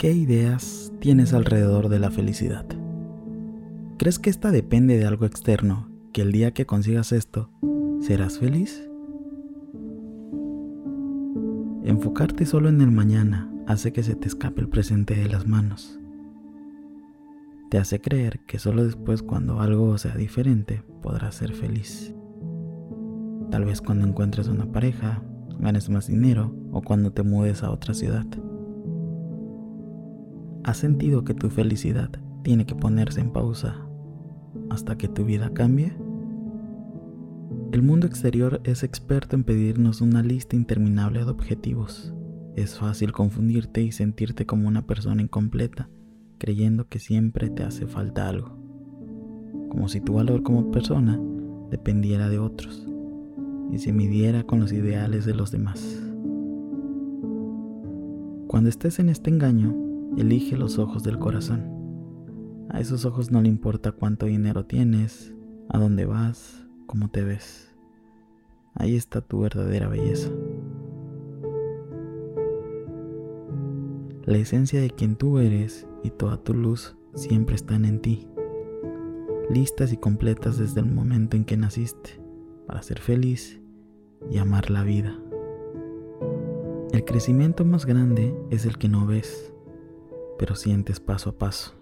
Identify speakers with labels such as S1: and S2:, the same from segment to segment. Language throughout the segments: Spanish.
S1: ¿Qué ideas tienes alrededor de la felicidad? ¿Crees que esta depende de algo externo, que el día que consigas esto, serás feliz? Enfocarte solo en el mañana hace que se te escape el presente de las manos. Te hace creer que solo después cuando algo sea diferente podrás ser feliz. Tal vez cuando encuentres una pareja, ganes más dinero o cuando te mudes a otra ciudad. ¿Has sentido que tu felicidad tiene que ponerse en pausa hasta que tu vida cambie? El mundo exterior es experto en pedirnos una lista interminable de objetivos. Es fácil confundirte y sentirte como una persona incompleta, creyendo que siempre te hace falta algo, como si tu valor como persona dependiera de otros y se midiera con los ideales de los demás. Cuando estés en este engaño, elige los ojos del corazón. A esos ojos no le importa cuánto dinero tienes, a dónde vas, cómo te ves. Ahí está tu verdadera belleza. La esencia de quien tú eres y toda tu luz siempre están en ti, listas y completas desde el momento en que naciste, para ser feliz y amar la vida. El crecimiento más grande es el que no ves, pero sientes paso a paso.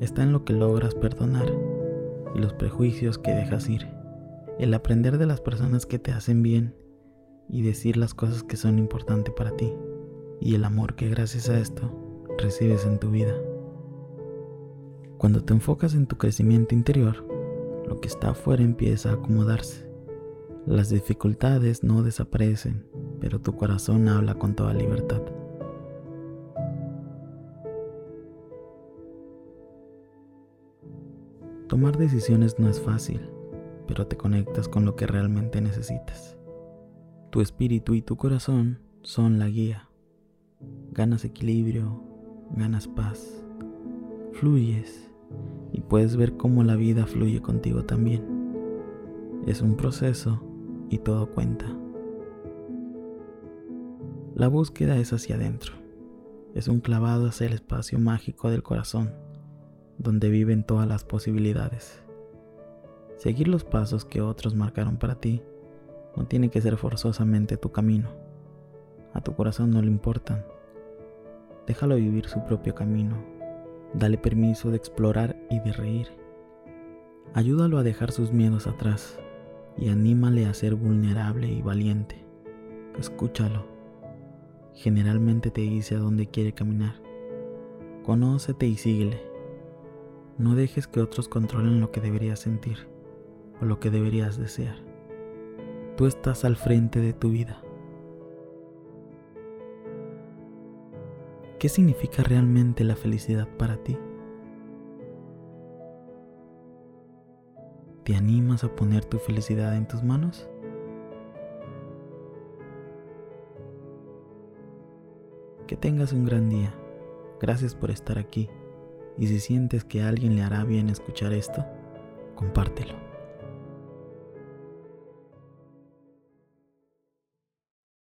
S1: Está en lo que logras perdonar y los prejuicios que dejas ir. El aprender de las personas que te hacen bien y decir las cosas que son importantes para ti. Y el amor que gracias a esto recibes en tu vida. Cuando te enfocas en tu crecimiento interior, lo que está afuera empieza a acomodarse. Las dificultades no desaparecen, pero tu corazón habla con toda libertad. Tomar decisiones no es fácil, pero te conectas con lo que realmente necesitas. Tu espíritu y tu corazón son la guía. Ganas equilibrio, ganas paz, fluyes y puedes ver cómo la vida fluye contigo también. Es un proceso y todo cuenta. La búsqueda es hacia adentro. Es un clavado hacia el espacio mágico del corazón, donde viven todas las posibilidades. Seguir los pasos que otros marcaron para ti no tiene que ser forzosamente tu camino. A tu corazón no le importan. Déjalo vivir su propio camino. Dale permiso de explorar y de reír. Ayúdalo a dejar sus miedos atrás y anímale a ser vulnerable y valiente. Escúchalo. Generalmente te dice a dónde quiere caminar. Conócete y síguele. No dejes que otros controlen lo que deberías sentir o lo que deberías desear. Tú estás al frente de tu vida. ¿Qué significa realmente la felicidad para ti? ¿Te animas a poner tu felicidad en tus manos? Que tengas un gran día. Gracias por estar aquí. Y si sientes que alguien le hará bien escuchar esto, compártelo.